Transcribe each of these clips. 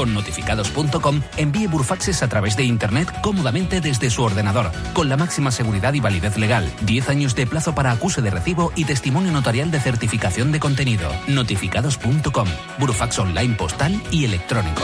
Con notificados.com envíe burfaxes a través de Internet cómodamente desde su ordenador, con la máxima seguridad y validez legal, 10 años de plazo para acuse de recibo y testimonio notarial de certificación de contenido. Notificados.com, burfax online postal y electrónico.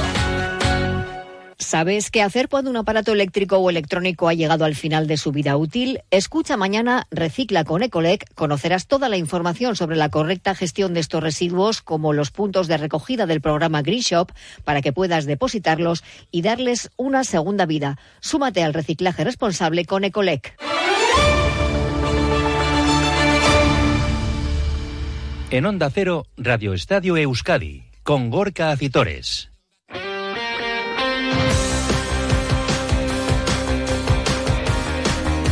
¿Sabes qué hacer cuando un aparato eléctrico o electrónico ha llegado al final de su vida útil? Escucha mañana Recicla con Ecolec. Conocerás toda la información sobre la correcta gestión de estos residuos, como los puntos de recogida del programa Green Shop, para que puedas depositarlos y darles una segunda vida. Súmate al reciclaje responsable con Ecolec. En Onda Cero, Radio Estadio Euskadi, con Gorka Acitores.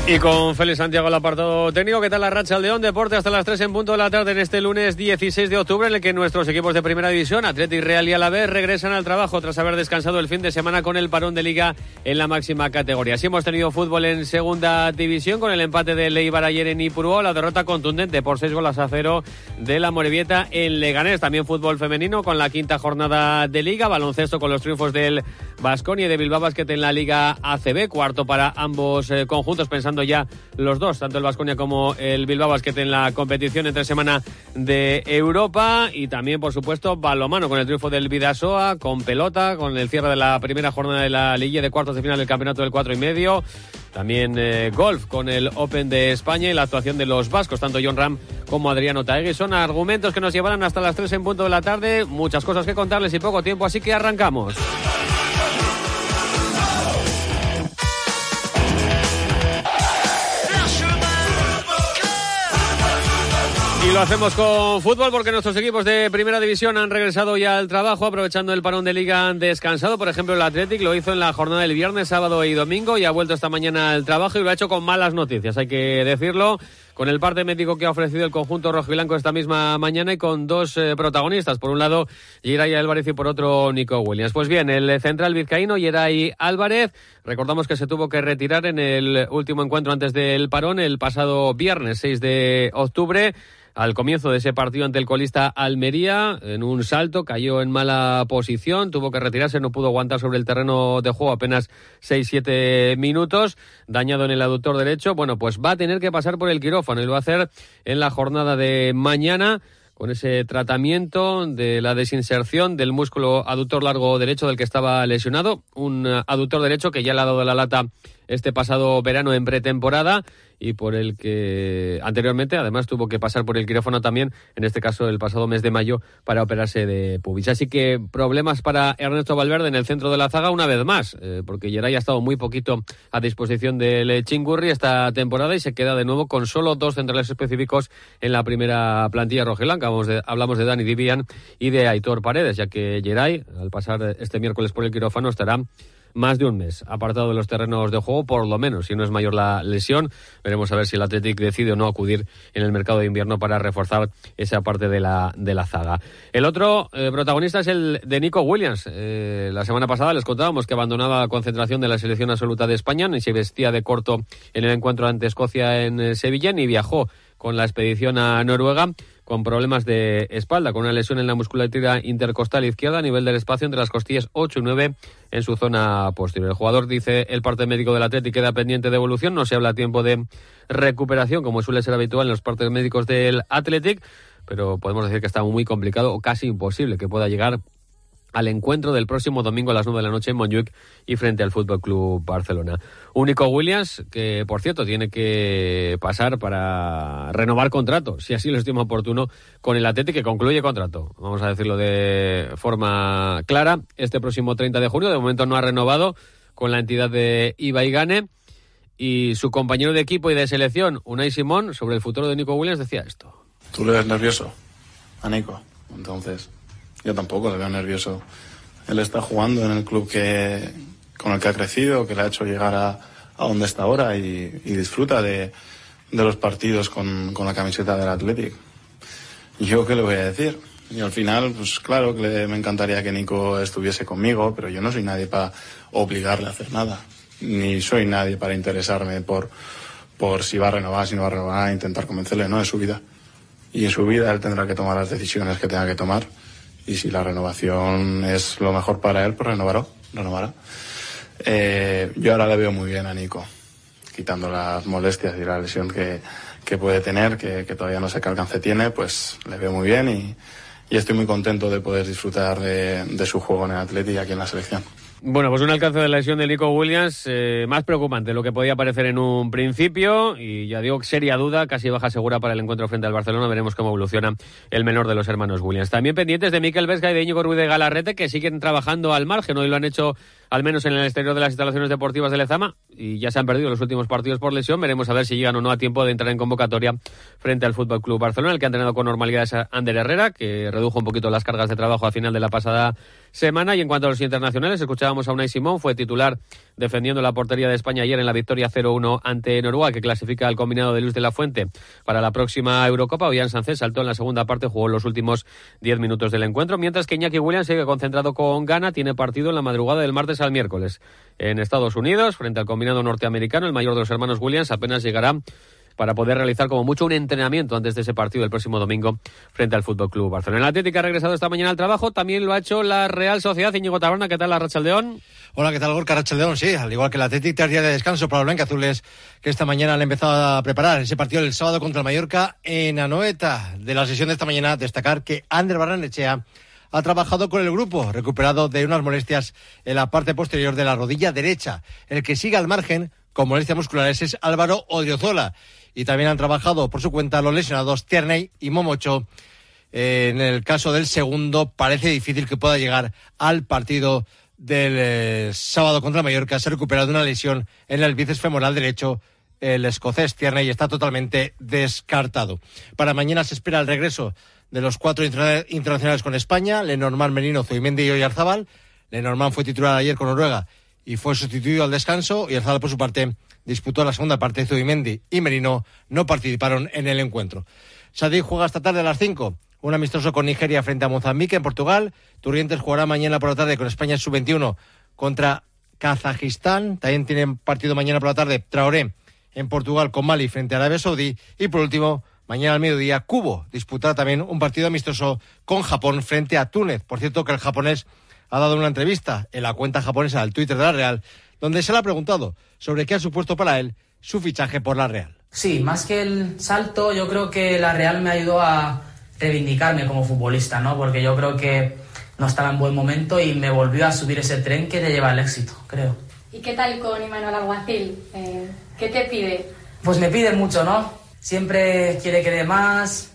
Y con Félix Santiago el apartado técnico, ¿qué tal la racha León Deporte hasta las 3 en punto de la tarde en este lunes 16 de octubre en el que nuestros equipos de primera división, Atlético Real y Alavés, regresan al trabajo tras haber descansado el fin de semana con el parón de liga en la máxima categoría. Así hemos tenido fútbol en segunda división con el empate de Leibar ayer en Ipurúa, la derrota contundente por 6 goles a 0 de la Morevieta en Leganés. También fútbol femenino con la quinta jornada de liga, baloncesto con los triunfos del Basconia y de Bilbao Basket en la liga ACB, cuarto para ambos eh, conjuntos pensando ya los dos, tanto el Vasconia como el Bilbao Basket en la competición entre semana de Europa y también, por supuesto, balomano con el triunfo del Vidasoa, con pelota, con el cierre de la primera jornada de la Liga de cuartos de final del campeonato del cuatro y medio. También eh, golf con el Open de España y la actuación de los vascos, tanto John Ram como Adriano Taegui. Son argumentos que nos llevarán hasta las 3 en punto de la tarde. Muchas cosas que contarles y poco tiempo, así que arrancamos. Lo hacemos con fútbol porque nuestros equipos de primera división han regresado ya al trabajo aprovechando el parón de liga descansado. Por ejemplo, el Athletic lo hizo en la jornada del viernes, sábado y domingo y ha vuelto esta mañana al trabajo y lo ha hecho con malas noticias, hay que decirlo. Con el parte médico que ha ofrecido el conjunto rojo y blanco esta misma mañana y con dos eh, protagonistas. Por un lado, Yeray Álvarez y por otro, Nico Williams. Pues bien, el central vizcaíno, Yeray Álvarez, recordamos que se tuvo que retirar en el último encuentro antes del parón, el pasado viernes 6 de octubre al comienzo de ese partido ante el colista Almería. En un salto cayó en mala posición, tuvo que retirarse, no pudo aguantar sobre el terreno de juego apenas 6-7 minutos, dañado en el aductor derecho. Bueno, pues va a tener que pasar por el quirófano y lo va a hacer en la jornada de mañana con ese tratamiento de la desinserción del músculo aductor largo derecho del que estaba lesionado, un aductor derecho que ya le ha dado la lata este pasado verano en pretemporada y por el que anteriormente además tuvo que pasar por el quirófano también, en este caso el pasado mes de mayo, para operarse de pubis. Así que problemas para Ernesto Valverde en el centro de la zaga una vez más, eh, porque Geray ha estado muy poquito a disposición del Chingurri esta temporada y se queda de nuevo con solo dos centrales específicos en la primera plantilla rojilanca. hablamos de Dani Divian y de Aitor Paredes, ya que Geray, al pasar este miércoles por el quirófano, estará más de un mes apartado de los terrenos de juego, por lo menos, si no es mayor la lesión. Veremos a ver si el Athletic decide o no acudir en el mercado de invierno para reforzar esa parte de la, de la zaga. El otro eh, protagonista es el de Nico Williams. Eh, la semana pasada les contábamos que abandonaba la concentración de la selección absoluta de España y se vestía de corto en el encuentro ante Escocia en eh, Sevilla y viajó con la expedición a Noruega con problemas de espalda, con una lesión en la musculatura intercostal izquierda a nivel del espacio entre las costillas 8 y 9 en su zona posterior. El jugador dice el parte médico del Atlético queda pendiente de evolución, no se habla a tiempo de recuperación como suele ser habitual en los partes médicos del Athletic, pero podemos decir que está muy complicado o casi imposible que pueda llegar al encuentro del próximo domingo a las 9 de la noche en Montjuic y frente al Fútbol Club Barcelona. Único Williams, que por cierto tiene que pasar para renovar contrato, si así lo estima oportuno, con el Atlético que concluye contrato. Vamos a decirlo de forma clara. Este próximo 30 de junio, de momento no ha renovado con la entidad de Ibaigane. Y su compañero de equipo y de selección, Unai Simón, sobre el futuro de Nico Williams, decía esto. ¿Tú le ves nervioso a Nico? Entonces, yo tampoco le veo nervioso. Él está jugando en el club que, con el que ha crecido, que le ha hecho llegar a, donde está ahora y, disfruta de, los partidos con, la camiseta del Athletic. ¿Yo qué le voy a decir? Y al final, pues claro que me encantaría que Nico estuviese conmigo, pero yo no soy nadie para obligarle a hacer nada. Ni soy nadie para interesarme por, por si va a renovar, si no va a renovar, intentar convencerle, no, es su vida. Y en su vida él tendrá que tomar las decisiones que tenga que tomar y si la renovación es lo mejor para él, pues renovará. renovará. Eh, yo ahora le veo muy bien a Nico, quitando las molestias y la lesión que, que puede tener, que, todavía no sé qué alcance tiene, pues le veo muy bien y, estoy muy contento de poder disfrutar de, de su juego en el Atleti y aquí en la selección. Bueno, pues un alcance de lesión de Nico Williams eh, más preocupante de lo que podía parecer en un principio y ya digo, seria duda, casi baja segura para el encuentro frente al Barcelona. Veremos cómo evoluciona el menor de los hermanos Williams. También pendientes de Miquel Vesga y de Íñigo Ruiz de Galarrete que siguen trabajando al margen. Hoy lo han hecho al menos en el exterior de las instalaciones deportivas de Lezama y ya se han perdido los últimos partidos por lesión. Veremos a ver si llegan o no a tiempo de entrar en convocatoria frente al Fútbol Club Barcelona, el que ha entrenado con normalidad es Ander Herrera, que redujo un poquito las cargas de trabajo al final de la pasada semana. Y en cuanto a los internacionales, escuchábamos a Unai Simón, fue titular defendiendo la portería de España ayer en la victoria 0-1 ante Noruega, que clasifica al combinado de Luz de la Fuente para la próxima Eurocopa. Ollán Sánchez saltó en la segunda parte, jugó los últimos 10 minutos del encuentro, mientras que Iñaki Williams sigue concentrado con Ghana, tiene partido en la madrugada del martes al miércoles en Estados Unidos, frente al combinado norteamericano. El mayor de los hermanos Williams apenas llegará para poder realizar como mucho un entrenamiento antes de ese partido el próximo domingo frente al Fútbol Club Barcelona. El Atlético ha regresado esta mañana al trabajo, también lo ha hecho la Real Sociedad. Íñigo Taberna, ¿qué tal la? Hola, ¿qué tal Gorka Rachaldeón? Sí, al igual que el Atlético, tres de descanso para los Azules que esta mañana han empezado a preparar ese partido el sábado contra el Mallorca en Anoeta. De la sesión de esta mañana, destacar que Ander Barranechea ha trabajado con el grupo, recuperado de unas molestias en la parte posterior de la rodilla derecha. El que sigue al margen con molestias musculares es Álvaro Odriozola. Y también han trabajado por su cuenta los lesionados Tierney y Momocho. Eh, en el caso del segundo, parece difícil que pueda llegar al partido del eh, sábado contra Mallorca. Se ha recuperado una lesión en el bíceps femoral derecho. El escocés Tierney está totalmente descartado. Para mañana se espera el regreso de los cuatro internacionales con España, Lenormand, Merino, Zubimendi y Oyarzabal. Lenormand fue titular ayer con Noruega y fue sustituido al descanso. Y Oyarzabal, por su parte, disputó la segunda parte. Zubimendi y Merino no participaron en el encuentro. Sadik juega esta tarde a las 5. Un amistoso con Nigeria frente a Mozambique en Portugal. Turrientes jugará mañana por la tarde con España sub-21 contra Kazajistán. También tienen partido mañana por la tarde Traoré en Portugal con Mali frente a Arabia Saudí. Y por último, Mañana al mediodía, Cubo disputará también un partido amistoso con Japón frente a Túnez. Por cierto, que el japonés ha dado una entrevista en la cuenta japonesa del Twitter de la Real, donde se le ha preguntado sobre qué ha supuesto para él su fichaje por la Real. Sí, más que el salto, yo creo que la Real me ayudó a reivindicarme como futbolista, ¿no? Porque yo creo que no estaba en buen momento y me volvió a subir ese tren que te lleva al éxito, creo. ¿Y qué tal con Imanol Alguacil? Eh, ¿Qué te pide? Pues me pide mucho, ¿no? siempre quiere que dé más,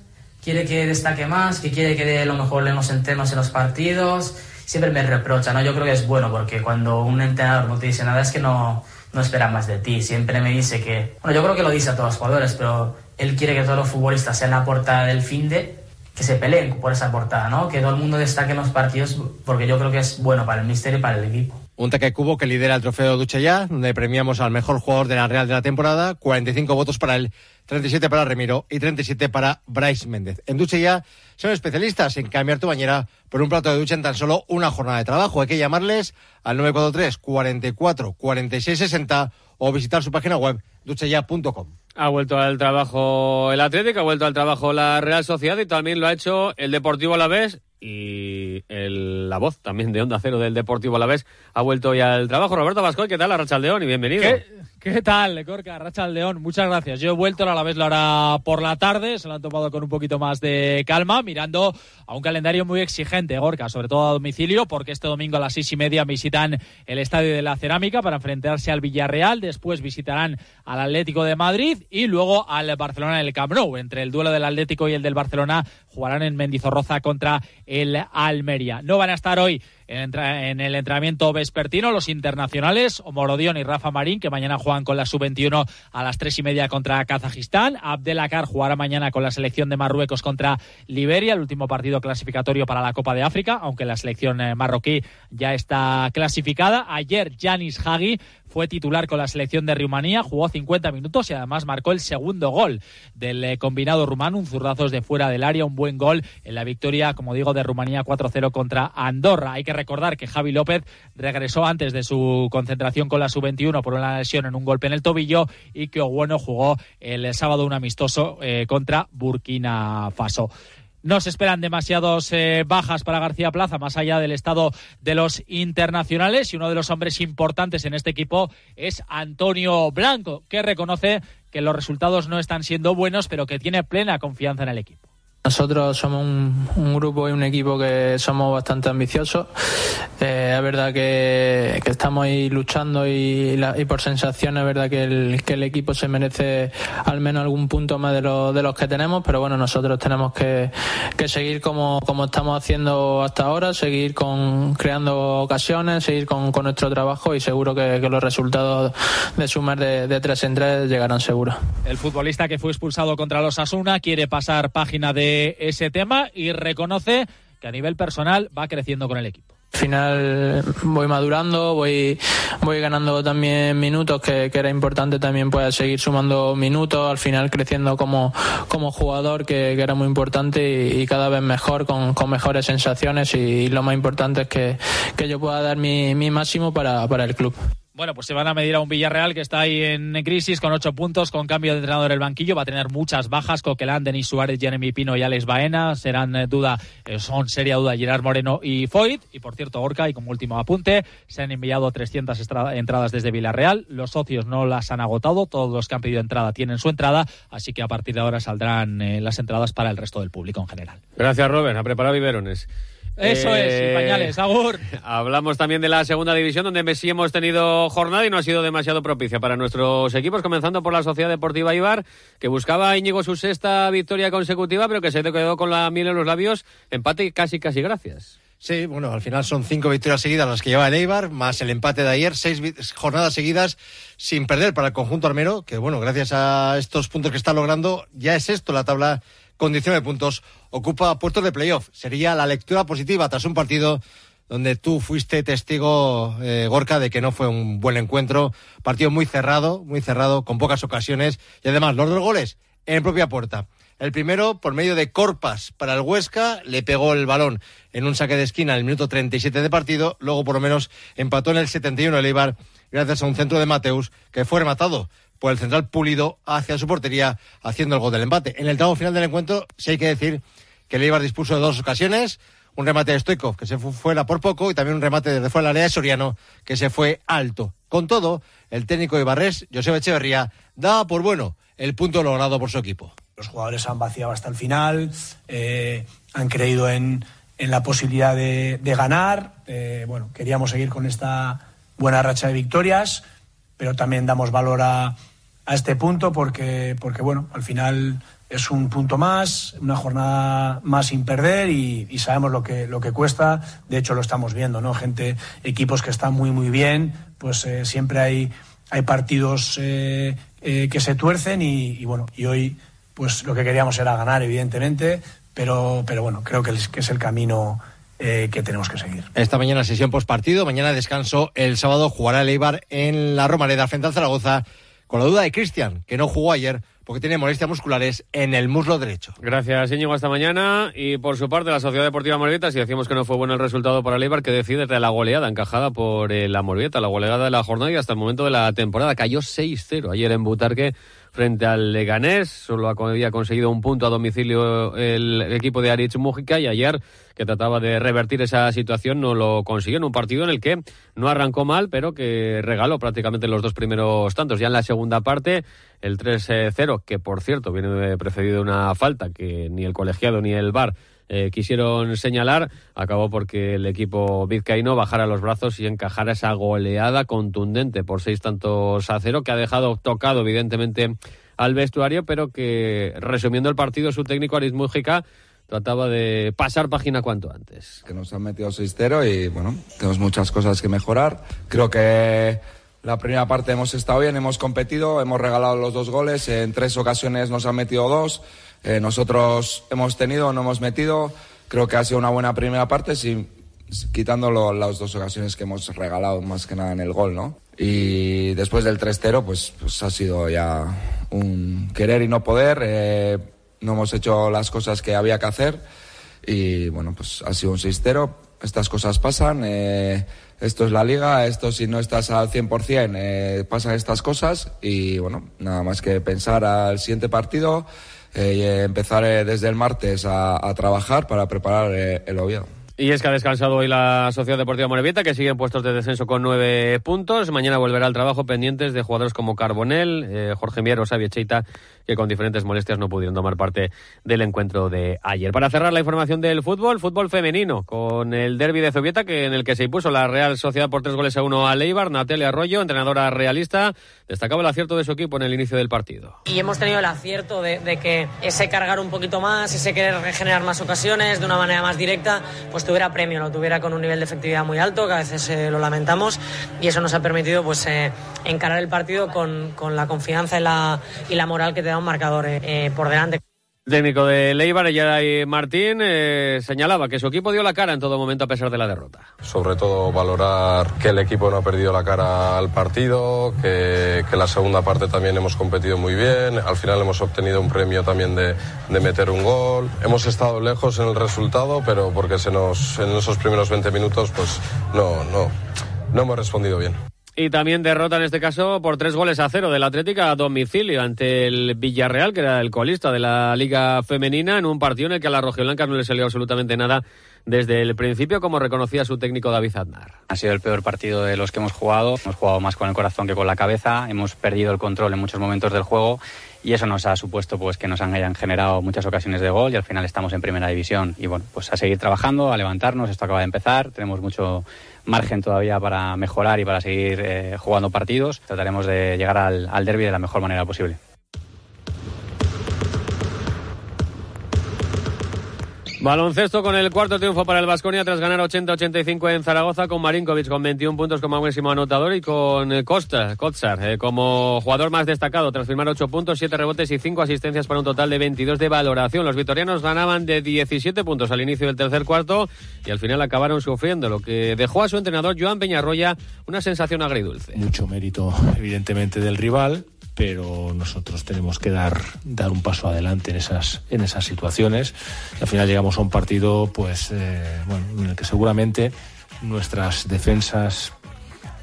quiere que destaque más, que quiere que dé lo mejor en los entrenos, en los partidos. Siempre me reprocha, ¿no? Yo creo que es bueno porque cuando un entrenador no te dice nada es que no, no espera más de ti. Siempre me dice que, bueno, yo creo que lo dice a todos los jugadores, pero él quiere que todos los futbolistas sean la portada del fin de que se peleen por esa portada, ¿no? Que todo el mundo destaque en los partidos porque yo creo que es bueno para el mister y para el equipo. Un taque cubo que lidera el trofeo Duchella, donde premiamos al mejor jugador de la Real de la temporada, 45 votos para él, 37 para Remiro y 37 para Bryce Méndez. En Duchella son especialistas en cambiar tu bañera por un plato de ducha en tan solo una jornada de trabajo. Hay que llamarles al 943 44 46 60 o visitar su página web duchella.com. Ha vuelto al trabajo el Atlético, ha vuelto al trabajo la Real Sociedad y también lo ha hecho el Deportivo Alavés y la voz también de Onda Cero del Deportivo Alavés ha vuelto ya al trabajo. Roberto Vascoy, ¿qué tal? Arrachaldeón y bienvenido. ¿Qué, ¿Qué tal, Corca? Rachaldeón, muchas gracias. Yo he vuelto a la vez la hora por la tarde, se lo han tomado con un poquito más de calma, mirando a un calendario muy exigente, Gorka, sobre todo a domicilio, porque este domingo a las seis y media visitan el Estadio de la Cerámica para enfrentarse al Villarreal, después visitarán al Atlético de Madrid y luego al Barcelona en el Camp Nou. Entre el duelo del Atlético y el del Barcelona jugarán en Mendizorroza contra el Almería. No van a estar hoy en, el entrenamiento vespertino los internacionales Morodion y Rafa Marín, que mañana juegan con la sub-21 a las tres y media contra Kazajistán. Abdelakar jugará mañana con la selección de Marruecos contra Liberia, el último partido clasificatorio para la Copa de África, aunque la selección eh, marroquí ya está clasificada. Ayer Janis Hagi fue titular con la selección de Rumanía, jugó 50 minutos y además marcó el segundo gol del eh, combinado rumano, un zurdazos de fuera del área, un buen gol en la victoria, como digo, de Rumanía 4-0 contra Andorra. Hay que recordar que Javi López regresó antes de su concentración con la sub-21 por una lesión en un golpe en el tobillo y que Ogueno jugó el sábado un amistoso eh, contra Burkina Faso. No se esperan demasiados eh, bajas para García Plaza, más allá del estado de los internacionales. Y uno de los hombres importantes en este equipo es Antonio Blanco, que reconoce que los resultados no están siendo buenos, pero que tiene plena confianza en el equipo. Nosotros somos un, grupo y un equipo que somos bastante ambiciosos. Eh, es verdad que, estamos ahí luchando y, por sensación es verdad que el, equipo se merece al menos algún punto más de, de los que tenemos, pero bueno, nosotros tenemos que, seguir como, estamos haciendo hasta ahora, seguir con creando ocasiones, seguir con, nuestro trabajo y seguro que, los resultados de sumar de, de tres en tres llegarán seguro. El futbolista que fue expulsado contra los Asuna quiere pasar página de ese tema y reconoce que a nivel personal va creciendo con el equipo. Al final voy madurando, voy, voy ganando también minutos, que, era importante también pues, seguir sumando minutos, al final creciendo como, como jugador, que, era muy importante y, cada vez mejor, con, mejores sensaciones y, lo más importante es que, yo pueda dar mi, mi máximo para, para el club. Bueno, pues se van a medir a un Villarreal que está ahí en crisis con ocho puntos, con cambio de entrenador en el banquillo. Va a tener muchas bajas: Coquelán, Denis Suárez, Jeremy Pino y Alex Baena. Serán eh, duda, eh, son seria duda Gerard Moreno y Foyt. Y por cierto, Orca, y como último apunte, se han enviado 300 entradas desde Villarreal. Los socios no las han agotado. Todos los que han pedido entrada tienen su entrada. Así que a partir de ahora saldrán eh, las entradas para el resto del público en general. Gracias, Robert. A preparar biberones. Eso es, y eh, pañales, Agur. Hablamos también de la segunda división, donde Messi hemos tenido jornada y no ha sido demasiado propicia para nuestros equipos, comenzando por la Sociedad Deportiva Ibar, que buscaba a Íñigo su sexta victoria consecutiva, pero que se quedó con la miel en los labios. Empate casi, casi gracias. Sí, bueno, al final son cinco victorias seguidas las que lleva el Eibar, más el empate de ayer, seis jornadas seguidas sin perder para el conjunto armero, que bueno, gracias a estos puntos que está logrando, ya es esto la tabla condición de puntos, ocupa puertos de playoff. Sería la lectura positiva tras un partido donde tú fuiste testigo, eh, Gorka, de que no fue un buen encuentro. Partido muy cerrado, muy cerrado, con pocas ocasiones. Y además, los dos goles en propia puerta. El primero, por medio de Corpas para el Huesca, le pegó el balón en un saque de esquina en el minuto 37 de partido. Luego, por lo menos, empató en el 71 el Eibar, gracias a un centro de Mateus, que fue rematado por el central Pulido hacia su portería, haciendo el gol del empate. En el tramo final del encuentro, sí hay que decir que el Eibar dispuso de dos ocasiones, un remate de Stoikov que se fue fuera por poco y también un remate desde fuera del área de Soriano que se fue alto. Con todo, el técnico de Ibarres, José Echeverría, daba por bueno el punto logrado por su equipo. Los jugadores han vaciado hasta el final, eh, han creído en, la posibilidad de, ganar. Eh, bueno, queríamos seguir con esta buena racha de victorias, pero también damos valor a, a este punto porque, porque bueno, al final es un punto más, una jornada más sin perder y, sabemos lo que, lo que cuesta. De hecho, lo estamos viendo, ¿no? Gente, equipos que están muy, muy bien, pues eh, siempre hay, hay partidos eh, eh, que se tuercen y, bueno, y hoy pues lo que queríamos era ganar, evidentemente, pero, pero bueno, creo que es, que es el camino que tenemos que seguir. Esta mañana sesión post partido, mañana descanso, el sábado jugará el Eibar en la Romareda frente al Zaragoza con la duda de Cristian, que no jugó ayer porque tiene molestias musculares en el muslo derecho. Gracias, Íñigo, hasta mañana. Y por su parte, la Sociedad Deportiva Morbieta, si decimos que no fue bueno el resultado para el Eibar, que decide de la goleada encajada por eh, la Morbieta, la goleada de la jornada y hasta el momento de la temporada. Cayó 6-0 ayer en Butarque frente al Leganés. Solo había conseguido un punto a domicilio el equipo de Aritz Mújica y ayer, que trataba de revertir esa situación, no lo consiguió en un partido en el que no arrancó mal, pero que regaló prácticamente los dos primeros tantos. Ya en la segunda parte, el 3-0, que por cierto viene precedido de una falta que ni el colegiado ni el VAR eh, quisieron señalar, acabó porque el equipo vizcaíno bajara los brazos y encajara esa goleada contundente por seis tantos a cero, que ha dejado tocado evidentemente al vestuario, pero que resumiendo el partido, su técnico Aris Mújica trataba de pasar página cuanto antes. Que nos han metido 6-0 y bueno, tenemos muchas cosas que mejorar. Creo que la primera parte hemos estado bien, hemos competido, hemos regalado los dos goles, en tres ocasiones nos han metido dos. Eh, nosotros hemos tenido, no hemos metido. Creo que ha sido una buena primera parte, sin, quitando las dos ocasiones que hemos regalado más que nada en el gol, ¿no? Y después del 3-0, pues, pues, ha sido ya un querer y no poder. Eh, no hemos hecho las cosas que había que hacer. Y bueno, pues ha sido un 6-0. Estas cosas pasan. Eh, esto es la liga. Esto si no estás al 100%, eh, pasan estas cosas. Y bueno, nada más que pensar al siguiente partido eh, empezar desde el martes a, trabajar para preparar el Oviedo. Y es que ha descansado hoy la Sociedad Deportiva Morevieta, que sigue en puestos de descenso con nueve puntos. Mañana volverá al trabajo pendientes de jugadores como Carbonel, eh, Jorge Mier o Xavier Cheita, que con diferentes molestias no pudieron tomar parte del encuentro de ayer. Para cerrar la información del fútbol, fútbol femenino, con el derby de Zubieta, que en el que se impuso la Real Sociedad por tres goles a uno a Leibar. Natalia Arroyo, entrenadora realista, destacaba el acierto de su equipo en el inicio del partido. Y hemos tenido el acierto de, de que ese cargar un poquito más, ese querer regenerar más ocasiones de una manera más directa, pues tuviera premio, lo tuviera con un nivel de efectividad muy alto, que a veces eh, lo lamentamos, y eso nos ha permitido pues eh, encarar el partido con, con, la confianza y la, y la moral que te da un marcador eh, por delante técnico de Leibar, y Martín, eh, señalaba que su equipo dio la cara en todo momento a pesar de la derrota. Sobre todo valorar que el equipo no ha perdido la cara al partido, que, que la segunda parte también hemos competido muy bien, al final hemos obtenido un premio también de, de, meter un gol. Hemos estado lejos en el resultado, pero porque se nos, en esos primeros 20 minutos pues no, no, no hemos respondido bien. Y también derrota en este caso por tres goles a cero del Atlética a domicilio ante el Villarreal, que era el colista de la Liga Femenina, en un partido en el que a la Rojiblanca no le salió absolutamente nada desde el principio, como reconocía su técnico David Aznar. Ha sido el peor partido de los que hemos jugado. Hemos jugado más con el corazón que con la cabeza. Hemos perdido el control en muchos momentos del juego y eso nos ha supuesto pues que nos hayan generado muchas ocasiones de gol y al final estamos en primera división y bueno pues a seguir trabajando a levantarnos esto acaba de empezar tenemos mucho margen todavía para mejorar y para seguir eh, jugando partidos. Trataremos de llegar al, al derby de la mejor manera posible Baloncesto con el cuarto triunfo para el Vasconia tras ganar 80-85 en Zaragoza con Marinkovic con 21 puntos como máximo anotador y con eh, Costa, Kotsar eh, como jugador más destacado tras firmar 8 puntos, 7 rebotes y 5 asistencias para un total de 22 de valoración. Los vitorianos ganaban de 17 puntos al inicio del tercer cuarto y al final acabaron sufriendo, lo que dejó a su entrenador Joan Peñarroya una sensación agridulce. Mucho mérito evidentemente del rival, pero nosotros tenemos que dar, dar un paso adelante en esas, en esas situaciones. al final llegamos a un partido pues, eh, en el que seguramente nuestras defensas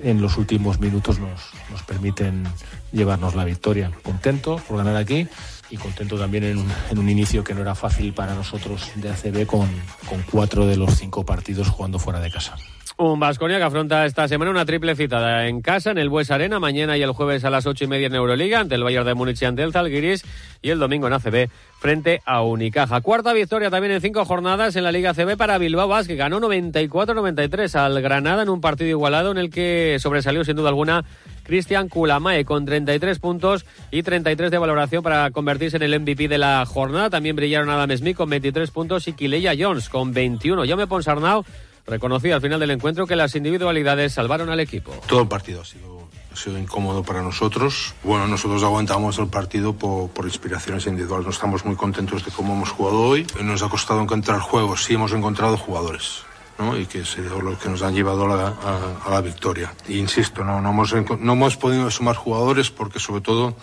en los últimos minutos nos, nos permiten llevarnos la victoria. Contento por ganar aquí y contento también en un, en un, inicio que no era fácil para nosotros de ACB con, con cuatro de los cinco partidos jugando fuera de casa. Un Vasconia que afronta esta semana una triple cita en casa, en el Bues Arena, mañana y el jueves a las ocho y media en Euroliga, ante el Bayern de Múnich y ante el Zalgiris, y el domingo en ACB frente a Unicaja. Cuarta victoria también en cinco jornadas en la Liga ACB para Bilbao Basket, ganó 94-93 al Granada en un partido igualado en el que sobresalió sin duda alguna Cristian Kulamae con 33 puntos y 33 de valoración para convertirse en el MVP de la jornada. También brillaron Adam Smith con 23 puntos y Kileya Jones con 21. Jaume Ponsarnau reconocía al final del encuentro que las individualidades salvaron al equipo. Todo el partido ha sido, ha sido incómodo para nosotros. Bueno, nosotros aguantamos el partido por, por, inspiraciones individuales. No estamos muy contentos de cómo hemos jugado hoy. Nos ha costado encontrar juegos, sí hemos encontrado jugadores. ¿No? y que es lo que nos han llevado a la, victoria. E insisto, no, no, hemos, no hemos podido sumar jugadores porque sobre todo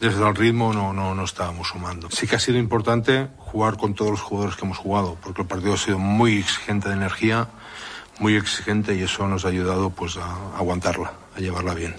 desde el ritmo no, no, no estábamos sumando. Sí que ha sido importante jugar con todos los jugadores que hemos jugado porque el partido ha sido muy exigente de energía, muy exigente y eso nos ha ayudado pues a aguantarla, a llevarla bien.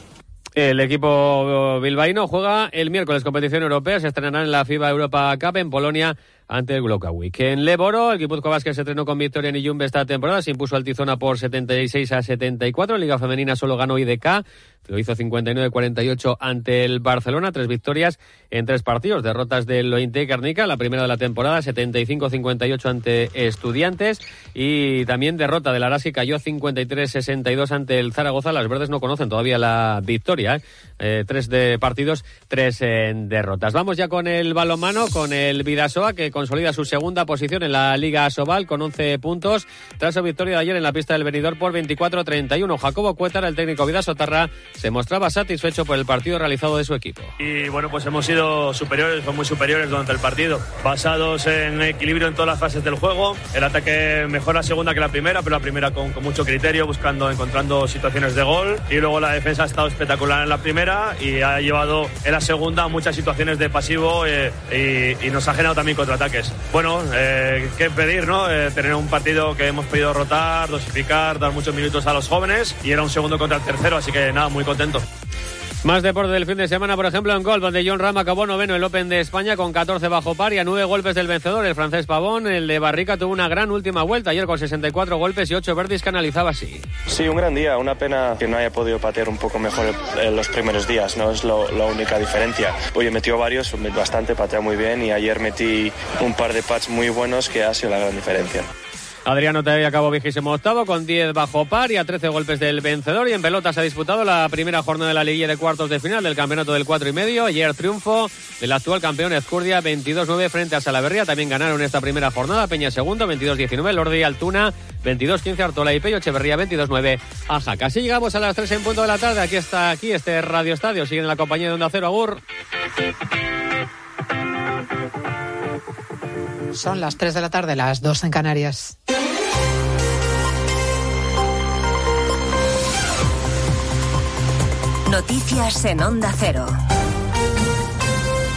El equipo bilbaíno juega el miércoles competición europea, se estrenará en la FIBA Europa Cup en Polonia ante el Glockawick. En Leboro, el Guipuzcoa Vázquez se estrenó con victoria en Iyumbe esta temporada, se impuso al Tizona por 76 a 74. En Liga Femenina solo ganó IDK, lo hizo 59-48 ante el Barcelona, tres victorias en tres partidos, derrotas del Lointe Carnica, la primera de la temporada, 75-58 ante Estudiantes y también derrota del Arasi cayó 53-62 ante el Zaragoza. Las verdes no conocen todavía la victoria, ¿eh? Eh, tres de partidos, tres en derrotas. Vamos ya con el balonmano, con el Vidasoa que consolida su segunda posición en la Liga Sobal con 11 puntos tras su victoria de ayer en la pista del venidor por 24-31. Jacobo Cuétar, el técnico Vidasotarra, se mostraba satisfecho por el partido realizado de su equipo. Y bueno, pues hemos sido superiores, fue muy superiores durante el partido, basados en equilibrio en todas las fases del juego. El ataque mejor la segunda que la primera, pero la primera con, con mucho criterio, buscando, encontrando situaciones de gol. Y luego la defensa ha estado espectacular en la primera y ha llevado en la segunda muchas situaciones de pasivo eh, y, y, nos ha generado también Bueno, eh, qué pedir, ¿no? Eh, tener un partido que hemos podido rotar, dosificar, dar muchos minutos a los jóvenes y era un segundo contra el tercero, así que nada, muy contento. Más deporte del fin de semana, por ejemplo, en golf, donde John Ram acabó noveno el Open de España con 14 bajo par y a 9 golpes del vencedor, el francés Pavón. El de Barrica tuvo una gran última vuelta ayer con 64 golpes y 8 verdes que analizaba así. Sí, un gran día. Una pena que no haya podido patear un poco mejor en los primeros días, no es la única diferencia. Hoy metió varios, bastante, patea muy bien y ayer metí un par de pads muy buenos que ha sido la gran diferencia. Adriano todavía acabó vigésimo octavo con 10 bajo par y a 13 golpes del vencedor. Y en pelota se ha disputado la primera jornada de la liguilla de cuartos de final del campeonato del 4 y medio. Ayer triunfo del actual campeón Ezcurdia 22-9 frente a Salaverría. También ganaron esta primera jornada Peña segundo 22-19, Lordi Altuna 22-15, Artola y Pello Echeverría 22-9 Aja. Casi llegamos a las 3 en punto de la tarde. Aquí está aquí este Radio Estadio. Siguen en la compañía de Onda Cero Agur. Son las 3 de la tarde, las 2 en Canarias. Noticias en Onda Cero.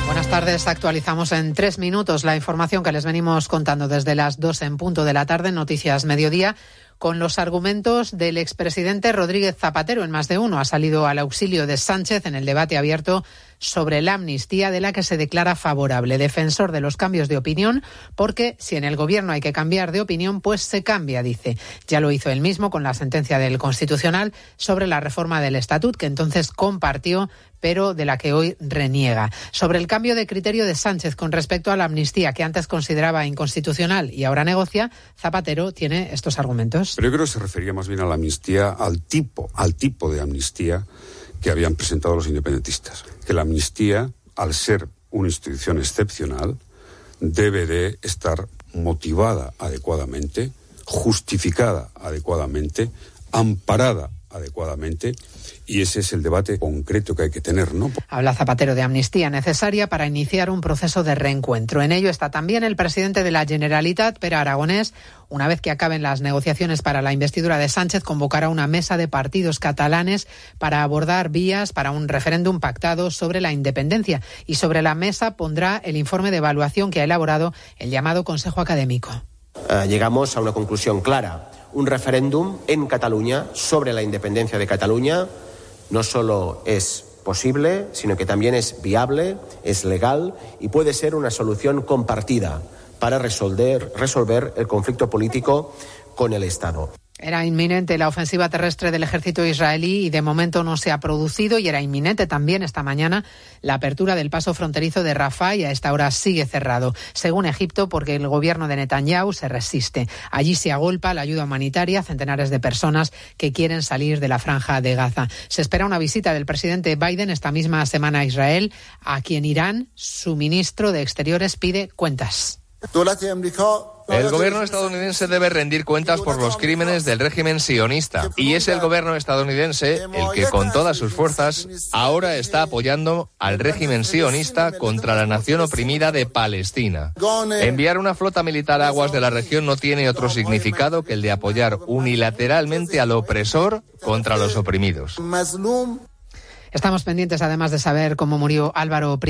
Buenas tardes. Actualizamos en tres minutos la información que les venimos contando desde las 2 en punto de la tarde, Noticias Mediodía con los argumentos del expresidente Rodríguez Zapatero. En más de uno ha salido al auxilio de Sánchez en el debate abierto sobre la amnistía de la que se declara favorable, defensor de los cambios de opinión, porque si en el gobierno hay que cambiar de opinión, pues se cambia, dice. Ya lo hizo él mismo con la sentencia del Constitucional sobre la reforma del Estatut, que entonces compartió pero de la que hoy reniega. Sobre el cambio de criterio de Sánchez con respecto a la amnistía que antes consideraba inconstitucional y ahora negocia, Zapatero tiene estos argumentos. Pero yo creo que se refería más bien a la amnistía, al tipo, al tipo de amnistía que habían presentado los independentistas. Que la amnistía, al ser una institución excepcional, debe de estar motivada adecuadamente, justificada adecuadamente, amparada adecuadamente y ese es el debate concreto que hay que tener, ¿no? Habla Zapatero de amnistía necesaria para iniciar un proceso de reencuentro. En ello está también el presidente de la Generalitat, Pere Aragonés. Una vez que acaben las negociaciones para la investidura de Sánchez, convocará una mesa de partidos catalanes para abordar vías para un referéndum pactado sobre la independencia. Y sobre la mesa pondrá el informe de evaluación que ha elaborado el llamado Consejo Académico. Uh, llegamos a una conclusión clara. Un referéndum en Cataluña sobre la independencia de Cataluña no solo es posible, sino que también es viable, es legal y puede ser una solución compartida para resolver, resolver el conflicto político con el Estado. Era inminente la ofensiva terrestre del ejército israelí y de momento no se ha producido y era inminente también esta mañana la apertura del paso fronterizo de Rafah y a esta hora sigue cerrado, según Egipto, porque el gobierno de Netanyahu se resiste. Allí se agolpa la ayuda humanitaria a centenares de personas que quieren salir de la franja de Gaza. Se espera una visita del presidente Biden esta misma semana a Israel, a quien Irán, su ministro de Exteriores, pide cuentas. El gobierno estadounidense debe rendir cuentas por los crímenes del régimen sionista y es el gobierno estadounidense el que con todas sus fuerzas ahora está apoyando al régimen sionista contra la nación oprimida de Palestina. Enviar una flota militar a aguas de la región no tiene otro significado que el de apoyar unilateralmente al opresor contra los oprimidos. Estamos pendientes además de saber cómo murió Álvaro Prieto.